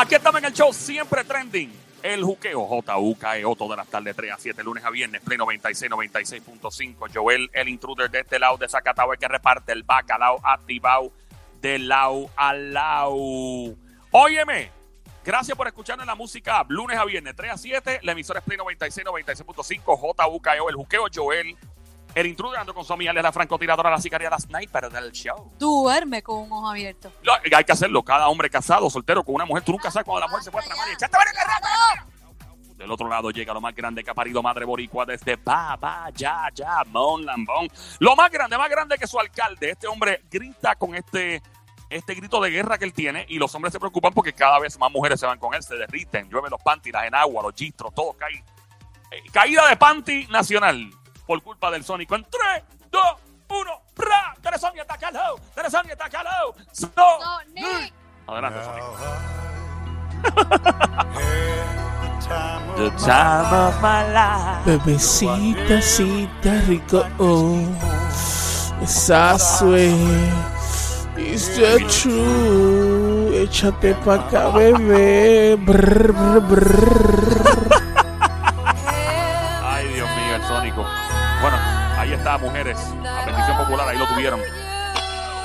Aquí estamos en el show, siempre trending. El juqueo, J-U-K-E-O, todas las tardes, 3 a 7, lunes a viernes, Play 96, 96.5. Joel, el intruder de este lado de Zacatau, el que reparte el bacalao activado de lado a lado. Óyeme, gracias por escucharnos la música lunes a viernes, 3 a 7. La emisora es Play 96, 96.5. J-U-K-E-O, el juqueo, Joel, el intruder ando con su amiga, la francotiradora, la sicaria, la sniper del show. Duerme con un ojo abierto. Lo- hay que hacerlo. Cada hombre casado, soltero, con una mujer. Tú nunca sabes cuando la mujer se puede tramar y echaste varios carretos. Del otro lado llega lo más grande que ha parido Madre Boricua desde Ba, Ba, Ya, Ya, Mon, Lambón. Lo más grande, más grande que su alcalde. Este hombre grita con este, este grito de guerra que él tiene y los hombres se preocupan porque cada vez más mujeres se van con él, se derriten, llueven los panty, las enagua, los gistros, todo cae. Eh, caída de panty nacional por culpa del Sónico. En 3, 2, 1, ¡pra! Teresonia, tácalo. Teresonia, tácalo. So, No, Nick. Adelante, Sónico. The time of my life. Bebecita, cita, rico. Oh. Esa sweet. Is that true? Échate pa' acá, bebé. Brr, brr, brr. Mujeres. La bendición popular, ahí lo tuvieron.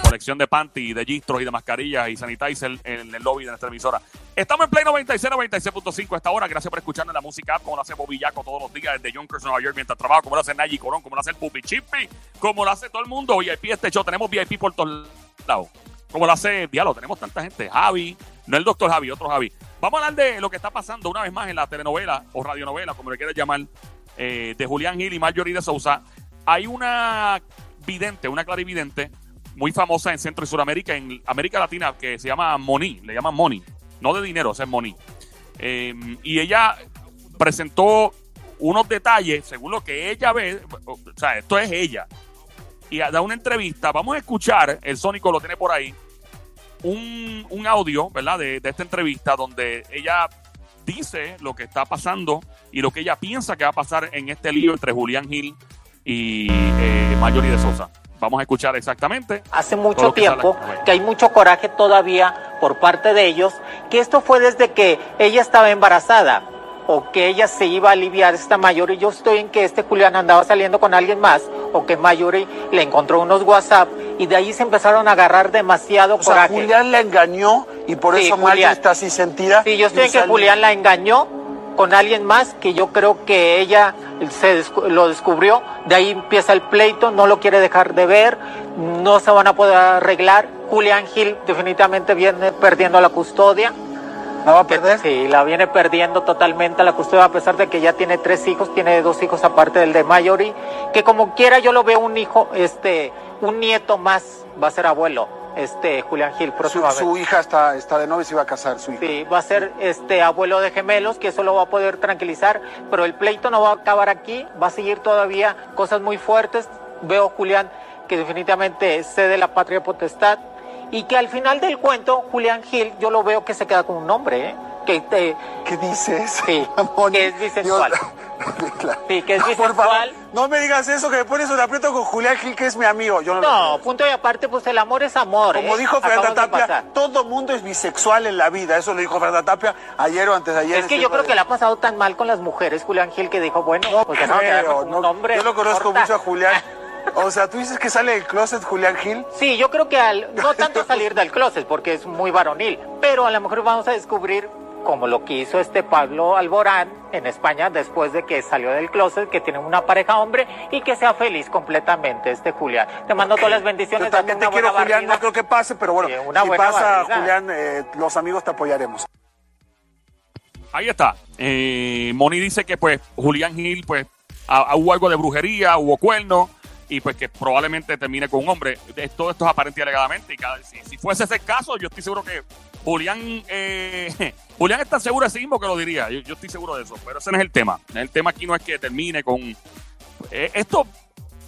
Colección de panty, de gistros y de mascarillas y sanitizer en el lobby de nuestra emisora. Estamos en Play 96, 96.5 a esta hora. Gracias por escucharnos la música como lo hace Bobby Yaco todos los días desde Yonkers, Nueva York, mientras trabaja, como lo hace Nayi Corón, como lo hace el Pupi Chippy, como lo hace todo el mundo. VIP este show, tenemos VIP por todos lados. Como lo hace, diálogo, tenemos tanta gente. Javi, no el doctor Javi, otro Javi. Vamos a hablar de lo que está pasando una vez más en la telenovela o radionovela, como le quieras llamar, eh, de Julián Gil y Marjorie de Sousa. Hay una vidente, una clarividente, muy famosa en Centro y Suramérica, en América Latina, que se llama Moni, le llaman Moni, no de dinero, es Moni. Eh, y ella presentó unos detalles, según lo que ella ve, o sea, esto es ella, y da una entrevista, vamos a escuchar, el Sónico lo tiene por ahí, un, un audio, ¿verdad? De, de esta entrevista donde ella dice lo que está pasando y lo que ella piensa que va a pasar en este lío entre Julián Gil y eh, Marjorie de Sosa. Vamos a escuchar exactamente. hace mucho tiempo que hay mucho coraje todavía por parte de ellos, que esto fue desde que ella estaba embarazada o que ella se iba a aliviar esta mayor y yo estoy en que este Julián andaba saliendo con alguien más o que Mayuri le encontró unos WhatsApp y de ahí se empezaron a agarrar demasiado O sea, coraje. Julián la engañó y por Sí, eso Julián. está así sentida. Sí, yo estoy en que Julián la engañó con alguien más que yo creo que ella se lo descubrió, de ahí empieza el pleito, no lo quiere dejar de ver, no se van a poder arreglar. Julián Gil definitivamente viene perdiendo la custodia. ¿La va a perder? Sí, la viene perdiendo totalmente la custodia a pesar de que ya tiene tres hijos, tiene dos hijos aparte del de Mayori, que como quiera yo lo veo un hijo, este, un nieto más va a ser abuelo, este Julián Gil Su, próximamente. su hija está, está de novia y se iba a casar, su hija. Sí, va a ser este abuelo de gemelos, que eso lo va a poder tranquilizar, pero el pleito no va a acabar aquí, va a seguir todavía cosas muy fuertes. Veo Julián que definitivamente cede la patria potestad y que al final del cuento Julián Gil yo lo veo que se queda con un hombre, ¿eh? Que eh, ¿Qué dices? Sí, Moni? que es bisexual. Dios- Claro. Sí, que es Por bisexual. favor, no me digas eso, que me pones un aprieto con Julián Gil, que es mi amigo. Yo no, no, punto y aparte, pues el amor es amor. Como ¿eh? dijo Fernanda Tapia, todo mundo es bisexual en la vida. Eso lo dijo Fernanda Tapia ayer o antes de ayer. Es que yo creo que le ha pasado tan mal con las mujeres, Julián Gil, que dijo, bueno, pues déjame quedarme Creo, no, un hombre. yo lo conozco corta. mucho a Julián. O sea, tú dices que sale del closet Julián Gil. Sí, yo creo que al, no tanto salir del closet, porque es muy varonil, pero a lo mejor vamos a descubrir, como lo que hizo este Pablo Alborán en España después de que salió del closet, que tiene una pareja hombre y que sea feliz completamente este Julián. Te mando todas las bendiciones. Yo también te quiero, Julián. No creo que pase, pero bueno, Sí, una si pasa. Julián, eh, los amigos te apoyaremos. Ahí está. Eh, Moni dice que pues Julián Gil pues a- a- hubo algo de brujería, hubo cuernos y pues que probablemente termine con un hombre. De- Todo esto es aparente y alegadamente y cada- si, si fuese ese caso yo estoy seguro que Julián eh, está seguro de sí mismo que lo diría. Yo, estoy seguro de eso, pero ese no es el tema. El tema aquí no es que termine con... eh, esto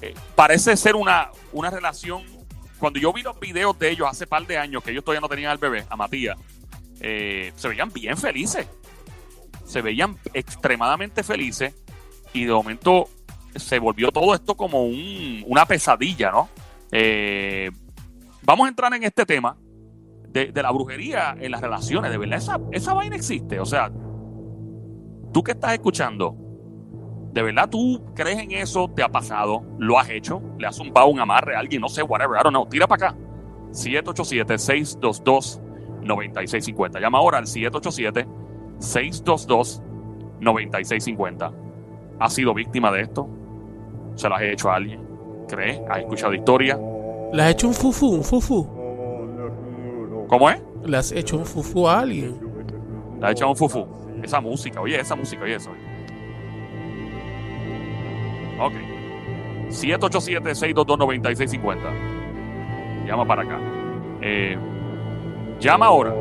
eh, parece ser una, una relación... Cuando yo vi los videos de ellos hace par de años, que ellos todavía no tenían al bebé, a Matías, eh, se veían bien felices se veían extremadamente felices y de momento se volvió todo esto como un- una pesadilla, ¿no? Vamos a entrar en este tema de, la brujería en las relaciones. De verdad, esa, esa vaina existe. O sea, tú que estás escuchando, ¿de verdad tú crees en eso? ¿Te ha pasado? ¿Lo has hecho? ¿Le has zumbado un amarre a alguien? No sé, whatever. I don't know. Tira para acá. 787-622-9650. Llama ahora al 787-622-9650. ¿Has sido víctima de esto? ¿Se lo has hecho a alguien? ¿Crees? ¿Has escuchado historia? Le has hecho un fufu, un fufu. ¿Cómo es? Le has hecho un fufu a alguien. Le has echado un fufu. Esa música, oye, esa música, oye eso. Ok. 787-622-9650. Llama para acá. Eh, llama ahora.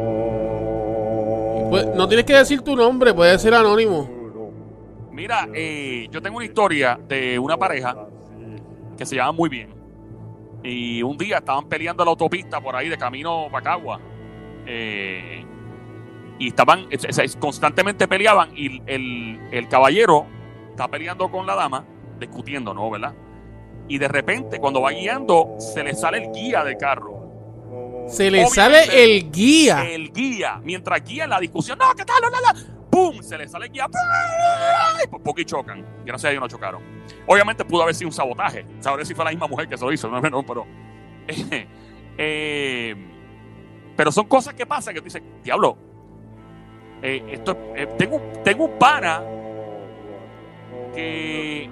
Pues, no tienes que decir tu nombre, puede ser anónimo. Mira, eh, yo tengo una historia de una pareja que se llama muy bien. Y un día estaban peleando la autopista por ahí de camino para Cagua. Eh, y estaban, es- es- constantemente peleaban y el, el caballero está peleando con la dama, discutiendo, ¿no? ¿Verdad? Y de repente, cuando va guiando, se le sale el guía del carro. Se le Obviamente, sale el guía. El guía, mientras guía la discusión, no, ¿qué tal? No, no. ¡Pum! Se le sale guía. Y por poco y chocan. Gracias a Dios no chocaron. Obviamente pudo haber sido un sabotaje. Sabré si fue la misma mujer que se lo hizo. No, no, pero. eh, pero son cosas que pasan que tú dices, diablo. eh, esto, eh, tengo, tengo un pana que.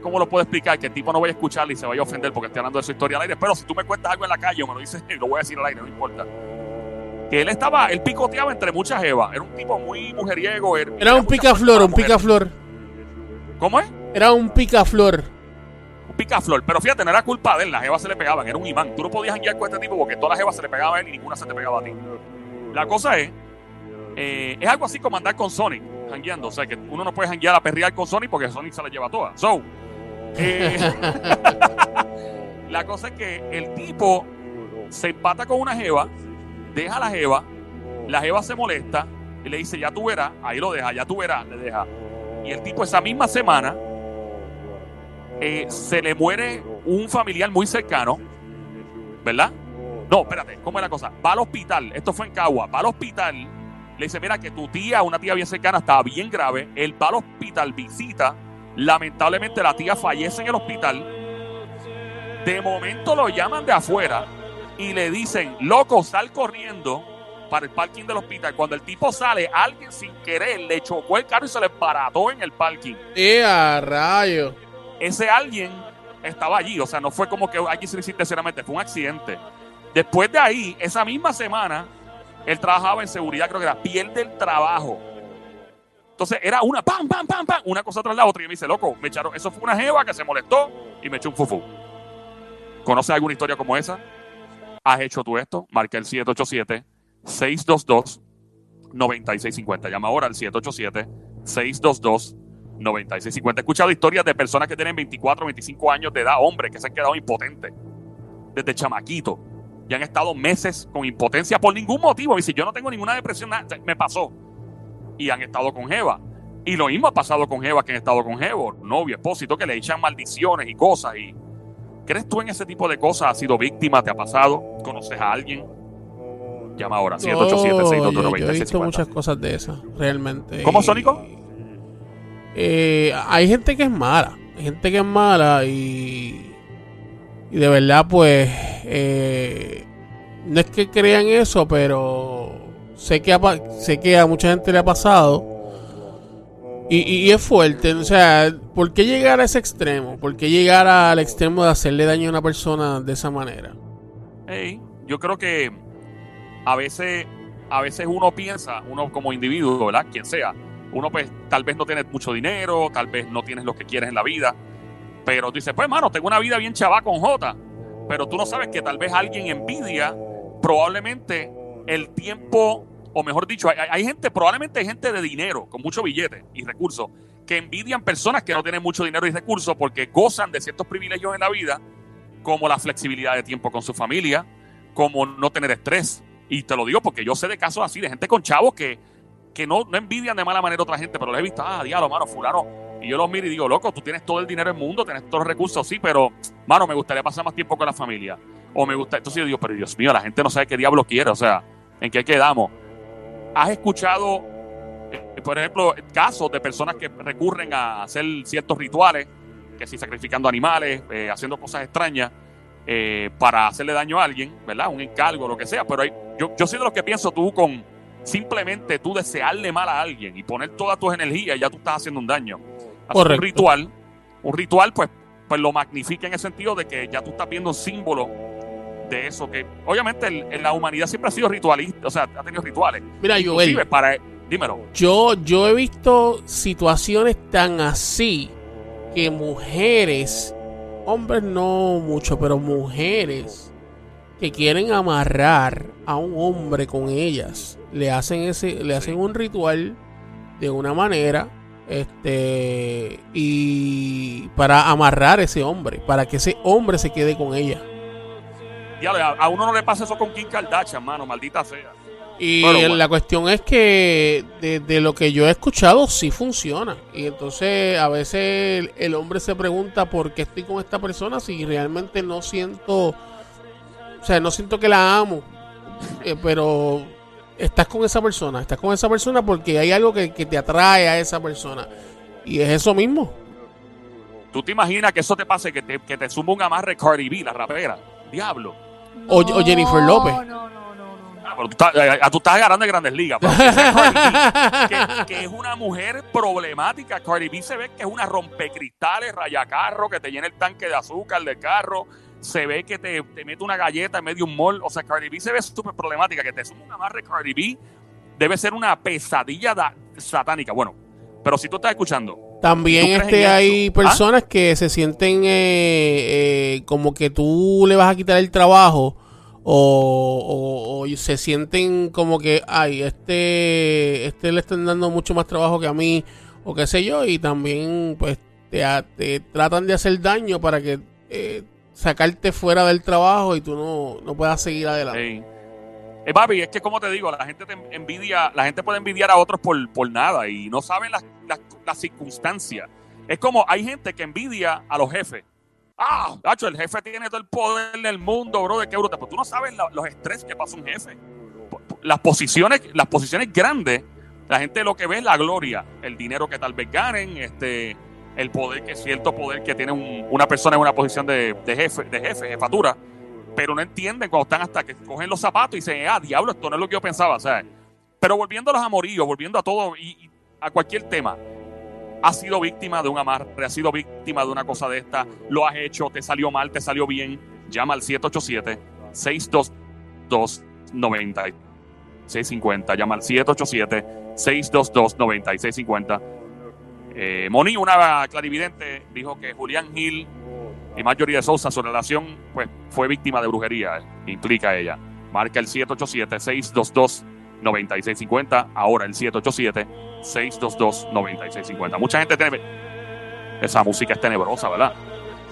¿Cómo lo puedo explicar? Que el tipo no vaya a escucharle y se vaya a ofender porque estoy hablando de su historia al aire. Pero si tú me cuentas algo en la calle o me lo dices, lo voy a decir al aire, no importa. Que él estaba, él picoteaba entre muchas evas. Era un tipo muy mujeriego. Era, Era un picaflor, un picaflor. ¿Cómo es? Era un picaflor. Un picaflor. Pero fíjate, no era culpa de él. Las evas se le pegaban. Era un imán. Tú no podías janguear con este tipo porque todas las evas se le pegaban a él y ninguna se te pegaba a ti. La cosa es, eh, es algo así como andar con Sonic, jangueando. O sea, que uno no puede janguear a perrear con Sonic porque Sonic se la lleva todas. So, eh, la cosa es que el tipo se empata con una jeva, deja la jeva, la jeva se molesta y le dice, ya tú verás, ahí lo deja, ya tú verás, le deja. Y el tipo esa misma semana eh, se le muere un familiar muy cercano, ¿verdad? No, espérate, ¿cómo es la cosa? Va al hospital, esto fue en Cagua, va al hospital, le dice, mira que tu tía, una tía bien cercana, estaba bien grave, él va al hospital, visita, lamentablemente la tía fallece en el hospital, de momento lo llaman de afuera y le dicen, loco, sal corriendo para el parking del hospital. Cuando el tipo sale, alguien sin querer le chocó el carro y se le parató en el parking. ¡Eh, a rayo! Ese alguien estaba allí, o sea, no fue como que alguien se hiciste sinceramente, fue un accidente. Después de ahí, esa misma semana, él trabajaba en seguridad, creo que era, pierde el trabajo. Entonces era una pam, pam, pam, pam, una cosa tras la otra. Y me dice, loco, me echaron, eso fue una jeva que se molestó y me echó un fufu. ¿Conoces alguna historia como esa? ¿Has hecho tú esto? Marca el 787-622-9650. Llama ahora al 787-622-9650. He escuchado historias de personas que tienen 24, 25 años de edad, hombres que se han quedado impotentes desde chamaquito y han estado meses con impotencia por ningún motivo. Y dice, yo no tengo ninguna depresión, me pasó. Y han estado con Jeva. Y lo mismo ha pasado con Jeva que han estado con Jevo, novio, esposito, que le echan maldiciones y cosas. Y ¿Crees tú en ese tipo de cosas? ¿Has sido víctima? ¿Te ha pasado? ¿Conoces a alguien? Llama ahora, No, yo, yo he visto 787-622-9650. muchas cosas de esas, realmente. ¿Cómo, Sónico? Eh, hay gente que es mala. Hay gente que es mala y. Y de verdad, pues. eh, no es que crean eso, pero. Sé que, sé que a mucha gente le ha pasado. Y, y- es fuerte. O sea, ¿por qué llegar a ese extremo? ¿Por qué llegar al extremo de hacerle daño a una persona de esa manera? Ey, yo creo que a veces, a veces uno piensa, uno como individuo, ¿verdad? Quien sea, uno pues tal vez no tiene mucho dinero, tal vez no tienes lo que quieres en la vida, pero tú dices, pues mano, tengo una vida bien chava con J, pero tú no sabes que tal vez alguien envidia probablemente el tiempo, o mejor dicho, hay, hay gente, probablemente hay gente de dinero, con mucho billete y recursos, que envidian personas que no tienen mucho dinero y recursos porque gozan de ciertos privilegios en la vida, como la flexibilidad de tiempo con su familia, como no tener estrés. Y te lo digo porque yo sé de casos así, de gente con chavos que, que no, no envidian de mala manera otra gente, pero les he visto, ah, diablo, mano, fulano. Y yo los miro y digo, loco, tú tienes todo el dinero del mundo, tienes todos los recursos, sí, pero, mano, me gustaría pasar más tiempo con la familia. o me gusta. Entonces yo digo, pero Dios mío, la gente no sabe qué diablo quiere, o sea, ¿en qué quedamos? ¿Has escuchado, eh, por ejemplo, casos de personas que recurren a hacer ciertos rituales, que si sacrificando animales, eh, haciendo cosas extrañas, eh, para hacerle daño a alguien, ¿verdad? Un encargo, lo que sea, pero hay, yo, yo soy de los que pienso tú con simplemente tú desearle mal a alguien y poner todas tus energías, ya tú estás haciendo un daño. Correcto. un ritual, un ritual, pues, pues lo magnifica en el sentido de que ya tú estás viendo un símbolo de eso que, obviamente, el- en la humanidad siempre ha sido ritualista, o sea, ha tenido rituales. Mira, Inclusive Joel, para, dímelo, yo, yo he visto situaciones tan así que mujeres, hombres no mucho, pero mujeres que quieren amarrar a un hombre con ellas, le hacen ese, le hacen un ritual de una manera, este, y para amarrar a ese hombre, para que ese hombre se quede con ella. A, a uno no le pasa eso con Kim Kardashian, mano, maldita sea. Y Bueno, bueno. la cuestión es que de, de lo que yo he escuchado sí funciona. Y entonces a veces el, el hombre se pregunta por qué estoy con esta persona si realmente no siento, o sea, no siento que la amo. Eh, pero estás con esa persona, estás con esa persona porque hay algo que, que te atrae a esa persona. Y es eso mismo. ¿Tú te imaginas que eso te pase, que te, que te suma un amarre Cardi B, la rapera? Diablo. O- o Jennifer López. No, no, no, no. no. Ah, pero tú, estás, eh, tú estás agarrando de grandes ligas. pero que sea Cardi B, que, que es una mujer problemática. Cardi B se ve que es una rompecristales, rayacarro, que te llena el tanque de azúcar del carro. Se ve que te, te mete una galleta en medio de un mall. O sea, Cardi B se ve súper problemática. Que te suma un amarre Cardi B debe ser una pesadilla da- satánica. Bueno, pero si tú estás escuchando, También ¿Tú crees este hay eso? personas que se sienten eh, eh, como que tú le vas a quitar el trabajo o, o- o se sienten como que ay este este le están dando mucho más trabajo que a mí o qué sé yo y también pues te, te tratan de hacer daño para que eh, sacarte fuera del trabajo y tú no, no puedas seguir adelante. Ey. Eh, papi, es que como te digo, la gente te envidia, la gente puede envidiar a otros por, por nada y no saben las, las, las circunstancias. Es como hay gente que envidia a los jefes. Ah, Nacho, el jefe tiene todo el poder del mundo, bro, de qué bruto. Pero tú no sabes los estrés que pasa un jefe. Las posiciones, las posiciones grandes, la gente lo que ve es la gloria, el dinero que tal vez ganen, este, el poder que cierto poder que tiene un- una persona en una posición de, jefe, de jefe, jefatura pero no entienden cuando están hasta que cogen los zapatos y dicen, ah, diablo, esto no es lo que yo pensaba, ¿sabes? Pero volviendo a los amoríos, volviendo a todo y a cualquier tema, has sido víctima de un amarre, has sido víctima de una cosa de esta, lo has hecho, te salió mal, te salió bien, llama al 787-622-9650, llama al 787-622-9650. Eh, Moni, una clarividente, dijo que Julián Gil y Marjorie de Sousa, su relación, pues, fue víctima de brujería, eh, implica ella. Marca el 787-622-9650, ahora el 787-622-9650. Mucha gente tiene... Esa música es tenebrosa, ¿verdad?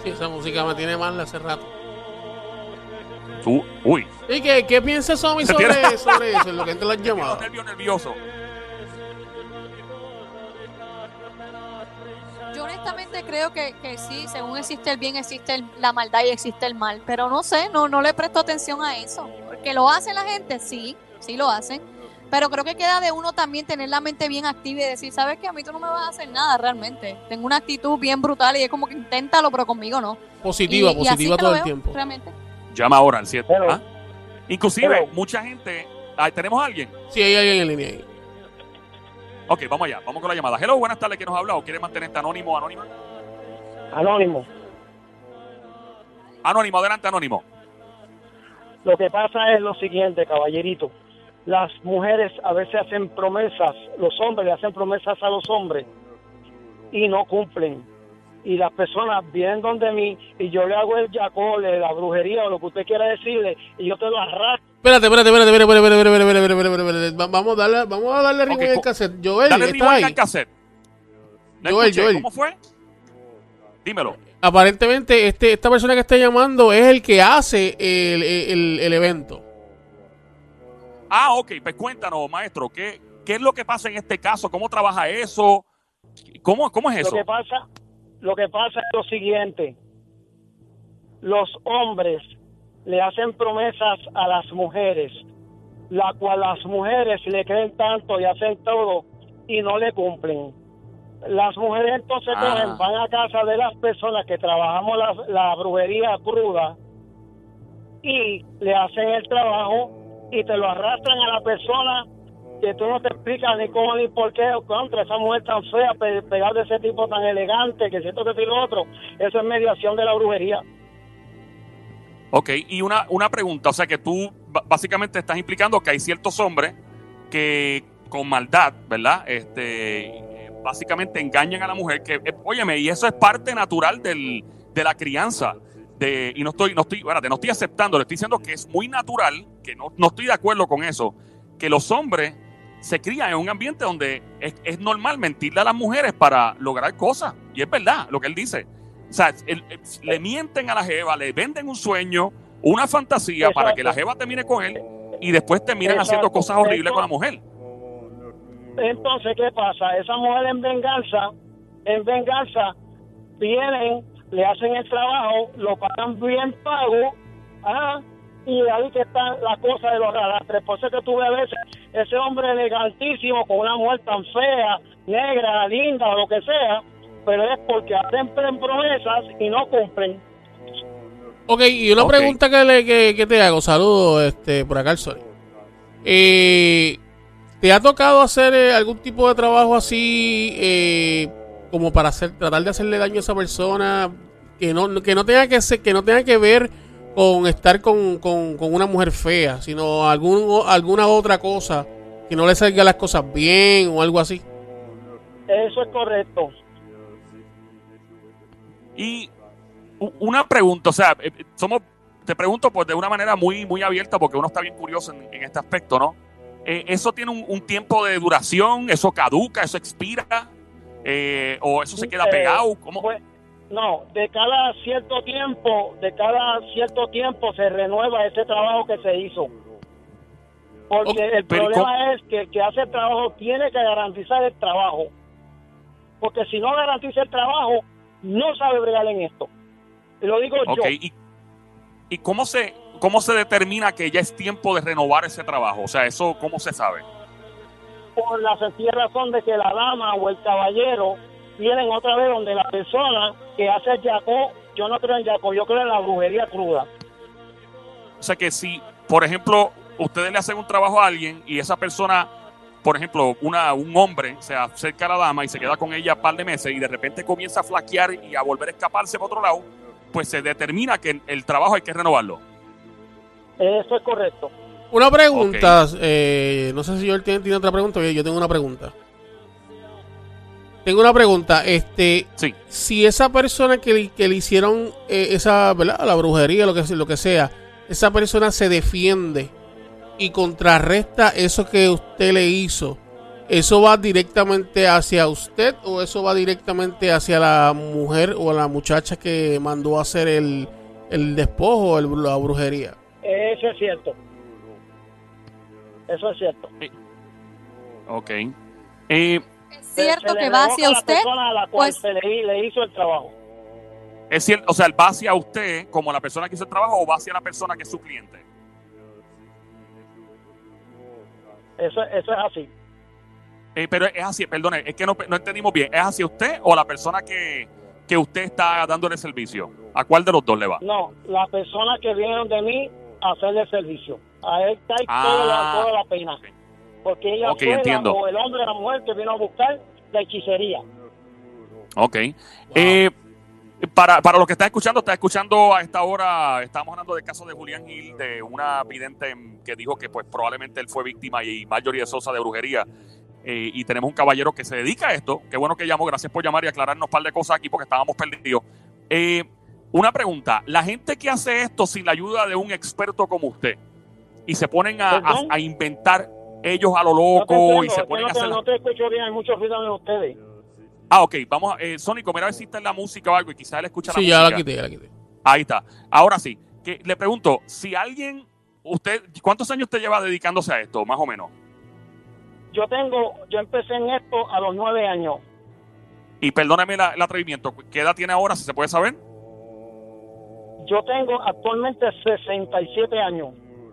Sí, esa música me tiene mal hace rato. Tú, uy, ¿Y qué, qué piensa Somi sobre, eso? En lo que te lo nervio, llamado. nervio, nervioso. Yo honestamente creo que, que sí, según existe el bien, existe el- la maldad y existe el mal. Pero no sé, no, no le presto atención a eso. Que lo hace la gente, sí, sí lo hacen. Pero creo que queda de uno también tener la mente bien activa y decir, ¿sabes qué? A mí tú no me vas a hacer nada realmente. Tengo una actitud bien brutal y es como que inténtalo, pero conmigo no. Positiva, Y- positiva que todo el tiempo. Realmente. Llama ahora al 7. Hello. ¿Ah? Inclusive, Hello. mucha gente... ¿Tenemos a alguien? Sí, hay alguien en línea ahí. Ok, vamos allá, vamos con la llamada. Hello, buenas tardes, ¿quién nos habla? ¿O quiere mantenerte anónimo o anónima? Anónimo. Anónimo, adelante, anónimo. Lo que pasa es lo siguiente, caballerito. Las mujeres a veces hacen promesas, los hombres le hacen promesas a los hombres y no cumplen. Y las personas vienen donde mí y yo le hago el yacole, la brujería o lo que usted quiera decirle y yo te lo arrastro. Espérate, espérate, espérate, espérate, espérate, espérate, espérate, espérate, espérate, espérate, espérate. Va- Vamos a darle, vamos a darle rewind Ok, al co- cassette. Joel, Dale ¿estás rewind ahí? al cassette. No Joel, escuché, Joel. ¿Cómo fue? Dímelo. Aparentemente, este, esta persona que está llamando es el que hace el, el, el evento. Ah, ok, pues cuéntanos, maestro, ¿qué, ¿qué es lo que pasa en este caso? ¿Cómo trabaja eso? ¿Cómo, cómo es Lo eso? que pasa, lo que pasa es lo siguiente. Los hombres le hacen promesas a las mujeres, la cual las mujeres le creen tanto y hacen todo y no le cumplen. Las mujeres entonces Ah. cogen, van a casa de las personas que trabajamos la, la brujería cruda y le hacen el trabajo y te lo arrastran a la persona que tú no te explicas ni cómo ni por qué o contra esa mujer tan fea, pe- pegada de ese tipo tan elegante, que siento que y lo otro. Eso es mediación de la brujería. Ok, y una, una pregunta, o sea que tú básicamente estás implicando que hay ciertos hombres que con maldad, ¿verdad? Este, básicamente engañan a la mujer, que, eh, óyeme, y eso es parte natural del, de la crianza. De, y no estoy, no estoy, espérate, no estoy aceptando, le estoy diciendo que es muy natural, que no, no estoy de acuerdo con eso, que los hombres se crían en un ambiente donde es, es normal mentirle a las mujeres para lograr cosas. Y es verdad lo que él dice. O sea, le mienten a la jeva, le venden un sueño, una fantasía Exacto. para que la jeva termine con él y después terminan Exacto. haciendo cosas horribles con la mujer. Entonces, ¿qué pasa? Esa mujer en venganza, en venganza, vienen, le hacen el trabajo, lo pagan bien pago, ¿ah? y ahí que está la cosa de los radastres. Por eso que tú ves a veces ese hombre elegantísimo con una mujer tan fea, negra, linda o lo que sea, pero es porque hacen promesas y no cumplen. Ok, y una pregunta que, le, que, que te hago, saludos este, por acá el sol. Eh, ¿Te ha tocado hacer eh, algún tipo de trabajo así eh, como para hacer, tratar de hacerle daño a esa persona que no, que no tenga que ser, que no tenga que ver con estar con, con, con una mujer fea, sino algún, alguna otra cosa que no le salga las cosas bien o algo así? Eso es correcto. Y una pregunta, o sea, eh, somos, te pregunto pues de una manera muy, muy abierta porque uno está bien curioso en, en este aspecto, ¿no? Eh, ¿Eso tiene un, un tiempo de duración? ¿Eso caduca? ¿Eso expira? Eh, ¿O eso se queda pegado? ¿Cómo? Pues, no, de cada cierto tiempo, de cada cierto tiempo se renueva ese trabajo que se hizo. Porque el problema es que el que hace el trabajo tiene que garantizar el trabajo. Porque si no garantiza el trabajo, no sabe bregar en esto. Y lo digo yo. ¿y, y cómo, se, cómo se determina que ya es tiempo de renovar ese trabajo? O sea, ¿eso cómo se sabe? Por la sencilla razón de que la dama o el caballero vienen otra vez donde la persona que hace el yaco, yo no creo en yaco, yo creo en la brujería cruda. O sea que si, por ejemplo, ustedes le hacen un trabajo a alguien y esa persona, por ejemplo, una, un hombre se acerca a la dama y se queda con ella un par de meses y de repente comienza a flaquear y a volver a escaparse por otro lado, pues se determina que el trabajo hay que renovarlo. Eso es correcto. Una pregunta, eh, no sé si yo tiene, tiene otra pregunta, yo tengo una pregunta. Tengo una pregunta, este, Sí. si esa persona que, le- que le hicieron eh, esa, ¿verdad? La brujería, lo que, se- lo que sea, esa persona se defiende y contrarresta eso que usted le hizo, ¿eso va directamente hacia usted o eso va directamente hacia la mujer o la muchacha que mandó a hacer el, el despojo, el- la brujería? Eso es cierto. Eso es cierto. Ok. Eh, Es cierto que va hacia a la usted, persona a la cual pues- se le, le hizo el trabajo. es cierto, o sea, ¿el va hacia usted como la persona que hizo el trabajo o va hacia la persona que es su cliente? Eso, eso es así. Eh, pero es así, perdone, es que no, no entendimos bien. ¿Es hacia usted o la persona que, que usted está dándole servicio? ¿A cuál de los dos le va? No, la persona que viene de mí a hacerle servicio. A él cae Ah. toda, la, toda la pena. Porque ella Ok, fue la- entiendo. o el hombre o la mujer que vino a buscar la hechicería. Ok. Eh, para, para los que están escuchando, está escuchando a esta hora, estamos hablando del caso de Julián Gil, de una vidente que dijo que pues probablemente él fue víctima y Marjorie de Sosa de brujería. Eh, y tenemos un caballero que se dedica a esto. Qué bueno que llamó, gracias por llamar y aclararnos un par de cosas aquí porque estábamos perdidos. Eh, una pregunta, la gente que hace esto sin la ayuda de un experto como usted y se ponen a, a- a inventar ellos a lo No te loco entiendo, y se ponen no, a te, hacer... no te escucho bien, hay mucho ruido en ustedes. Ah, ok, vamos, a- eh, Sónico, mira a ver si está en la música o algo y quizás él escucha Sí, la ya música. la quité, ya la quité. Ahí está. Ahora sí, que le pregunto, si alguien, usted, ¿cuántos años usted lleva dedicándose a esto, más o menos? Yo tengo, yo empecé en esto a los nueve años. Y perdóneme la- el atrevimiento, ¿qué edad tiene ahora, si se puede saber? Yo tengo actualmente 67 años.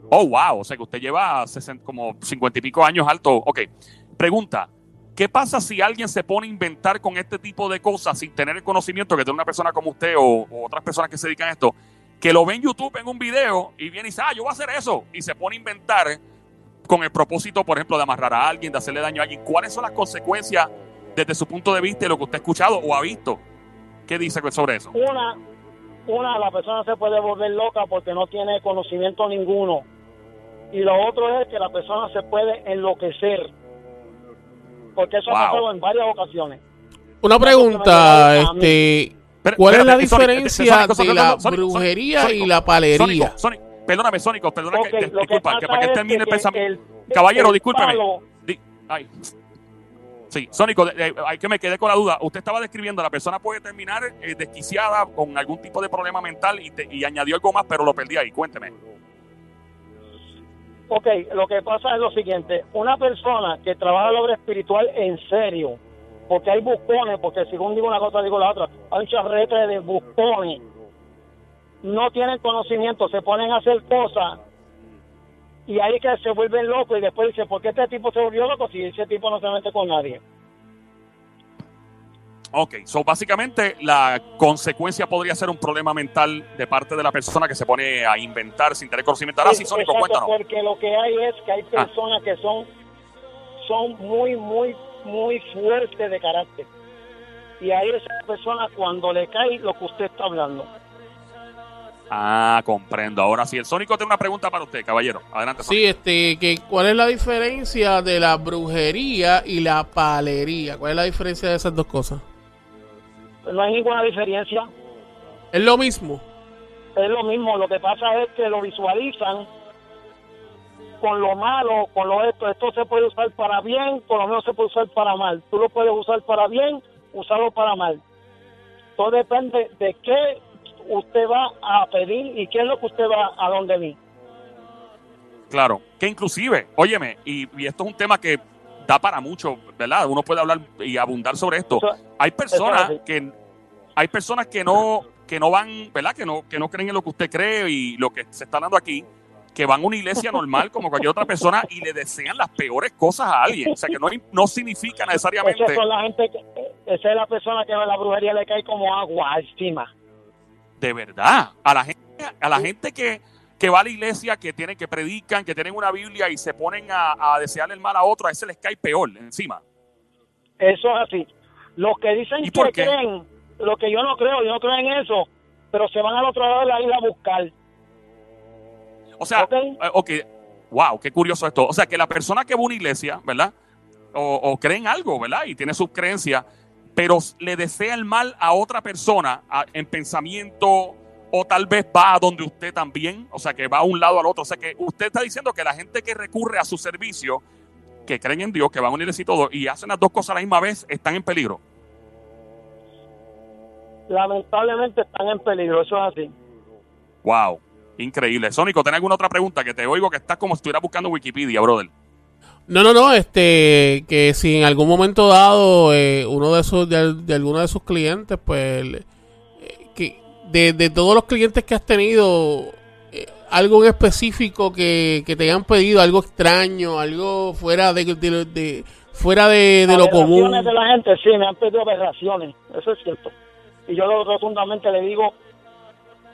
Oh, wow. O sea que usted lleva 60 como 50 y pico años alto. Ok. Pregunta. ¿Qué pasa si alguien se pone a inventar con este tipo de cosas sin tener el conocimiento que tiene una persona como usted o, otras personas que se dedican a esto? Que lo ve en YouTube en un video y viene y dice, ah, yo voy a hacer eso. Y se pone a inventar con el propósito, por ejemplo, de amarrar a alguien, de hacerle daño a alguien. ¿Cuáles son las consecuencias desde su punto de vista de lo que usted ha escuchado o ha visto? ¿Qué dice sobre eso? Una, una, la persona se puede volver loca porque no tiene conocimiento ninguno. Y lo otro es que la persona se puede enloquecer. Porque eso Wow. ha pasado en varias ocasiones. Una pregunta, este, Pero- ¿cuál es la Sónico, diferencia de la brujería y la palería? Perdóname, Sónico, perdona Ok, que, disculpa, que para que termine el pensamiento. Caballero, el discúlpeme. palo- Di- ay. Sí, Sónico, de- de- ay, que me quedé con la duda. Usted estaba describiendo, la persona puede terminar eh, desquiciada con algún tipo de problema mental y, te- y añadió algo más, pero lo perdí ahí. Cuénteme. Ok, lo que pasa es lo siguiente, una persona que trabaja la obra espiritual en serio, porque hay buscones, porque según digo una cosa digo la otra, hay un charrete de buscones, no tienen conocimiento, se ponen a hacer cosas y ahí que se vuelven locos y después dicen, ¿por qué este tipo se volvió loco si ese tipo no se mete con nadie? Ok, so básicamente la consecuencia podría ser un problema mental de parte de la persona que se pone a inventar sin tener conocimiento. Ahora sí, Sónico, cuéntanos. Porque lo que hay es que hay Ah. personas que son, son muy, muy, muy fuertes de carácter. Y ahí esa persona cuando le cae lo que usted está hablando. Ah, comprendo. Ahora sí, el Sónico tiene una pregunta para usted, caballero. Adelante, Sónico. Sí, este, que, ¿cuál es la diferencia de la brujería y la palería? ¿Cuál es la diferencia de esas dos cosas? No hay ninguna diferencia. ¿Es lo mismo? Es lo mismo. Lo que pasa es que lo visualizan con lo malo, con lo esto. Esto se puede usar para bien, por lo menos se puede usar para mal. Tú lo puedes usar para bien, usarlo para mal. Todo depende de qué usted va a pedir y qué es lo que usted va a donde mí. Claro, que inclusive, óyeme, y, y esto es un tema que da para mucho, ¿verdad? Uno puede hablar y abundar sobre esto. Eso- Hay personas es que hay personas que no que no van, ¿verdad? Que no que no creen en lo que usted cree y lo que se está dando aquí, que van a una iglesia normal como cualquier otra persona y le desean las peores cosas a alguien, o sea, que no no significa necesariamente Esa son la gente que, esa es la persona que a la brujería le cae como agua encima. de verdad a la gente a la gente que que va a la iglesia, que tienen, que predican, que tienen una Biblia y se ponen a, a desearle el mal a otro, a ese les cae peor encima. Eso es así. Los que dicen ¿Y que qué? creen, lo que yo no creo, yo no creo en eso, pero se van al otro lado de la isla a buscar. O sea, Ok. eh, ok, wow, qué curioso esto. O sea, que la persona que va a una iglesia, ¿verdad? O, o cree en algo, ¿verdad? Y tiene sus creencias, pero le desea el mal a otra persona a- en pensamiento o tal vez va a donde usted también, o sea, que va a un lado al otro. O sea, que usted está diciendo que la gente que recurre a su servicio, que creen en Dios, que van a unirse y todo, y hacen las dos cosas a la misma vez, están en peligro. Lamentablemente están en peligro, eso es así. Wow, increíble. Sónico, ¿tenés alguna otra pregunta? Que te oigo que estás como si estuvieras buscando Wikipedia, brother. No, no, no, este, que si en algún momento dado eh, uno de esos, de, de alguno de sus clientes, pues, eh, que de, de todos los clientes que has tenido, algo en específico que, que te hayan pedido, algo extraño, algo fuera de, de, lo- de- fuera de, de lo común. Aberraciones de la gente, sí, me han pedido aberraciones, eso es cierto. Y yo lo- rotundamente le digo,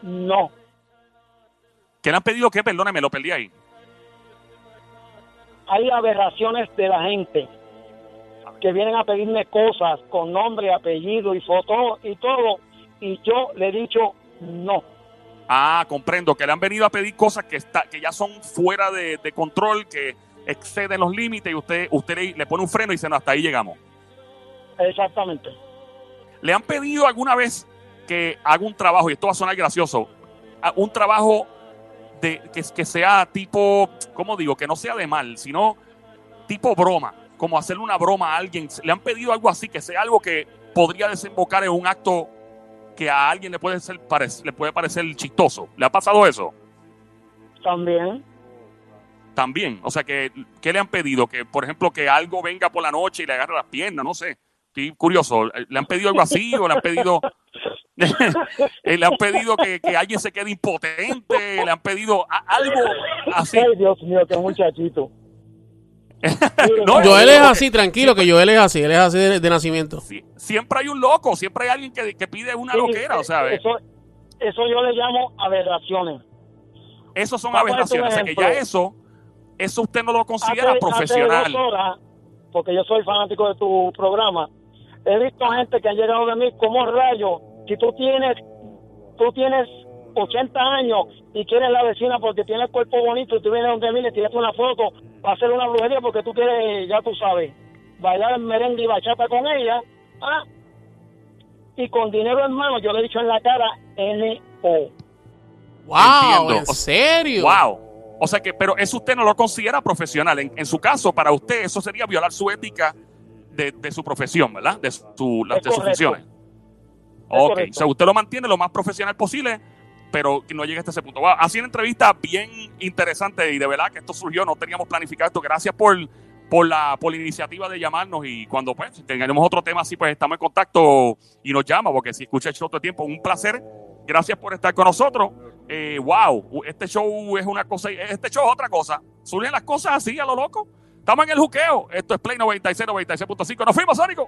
no. ¿Qué le han pedido qué? Perdóname, lo perdí ahí. Hay aberraciones de la gente que vienen a pedirme cosas con nombre, apellido y foto y todo, y yo le he dicho no. Ah, comprendo, que le han venido a pedir cosas que, está, que ya son fuera de, de control, que exceden los límites y usted, usted le, le pone un freno y dice, no, hasta ahí llegamos. Exactamente. ¿Le han pedido alguna vez que haga un trabajo, y esto va a sonar gracioso, un trabajo de, que, que sea tipo, ¿cómo digo? Que no sea de mal, sino tipo broma, como hacerle una broma a alguien. ¿Le han pedido algo así, que sea algo que podría desembocar en un acto que a alguien le puede, ser, le puede parecer chistoso? ¿Le ha pasado eso? También. También, o sea, que, ¿qué le han pedido? Que, por ejemplo, que algo venga por la noche y le agarre las piernas, no sé. Estoy curioso. ¿Le han pedido algo así o le han pedido Eh, le han pedido que, que alguien se quede impotente, le han pedido algo así. Ay, Dios mío, qué muchachito. No, Joel es así, tranquilo, que Joel es así, él es así de, de nacimiento. si- siempre hay un loco, siempre hay alguien que, que pide una Sí, loquera, o sea, eso, eso yo le llamo aberraciones. esos son Vamos aberraciones, o sea que ya eso, eso usted no lo considera Hace- profesional. hace dos horas, porque yo soy fanático de tu programa, he visto gente que ha llegado de mí como rayo. Si tú tienes, tú tienes 80 años y quieres la vecina porque tiene el cuerpo bonito y tú vienes donde mí y le tiras una foto para hacer una brujería porque tú quieres, ya tú sabes, bailar merengue y bachata con ella, ah, y con dinero en mano, yo le he dicho en la cara, N-O. ¡Wow! ¿En serio? Wow. O sea que, pero eso usted no lo considera profesional. En, en su caso, para usted, eso sería violar su ética de, de su profesión, ¿verdad? De, su, de sus funciones. Ok, correcto. o sea, usted lo mantiene lo más profesional posible, pero no llegue hasta ese punto. Wow, ha una entrevista bien interesante y de verdad que esto surgió, no teníamos planificado esto. Gracias por, por, la, por la iniciativa de llamarnos y cuando pues tengamos otro tema así, pues estamos en contacto y nos llama, porque si escucha el show todo el tiempo, un placer. Gracias por estar con nosotros. Eh, wow, este show es una cosa, este show es otra cosa. Surgen las cosas así a lo loco. Estamos en el juqueo. Esto es Play 96, 96.5. Nos fuimos, Sónico.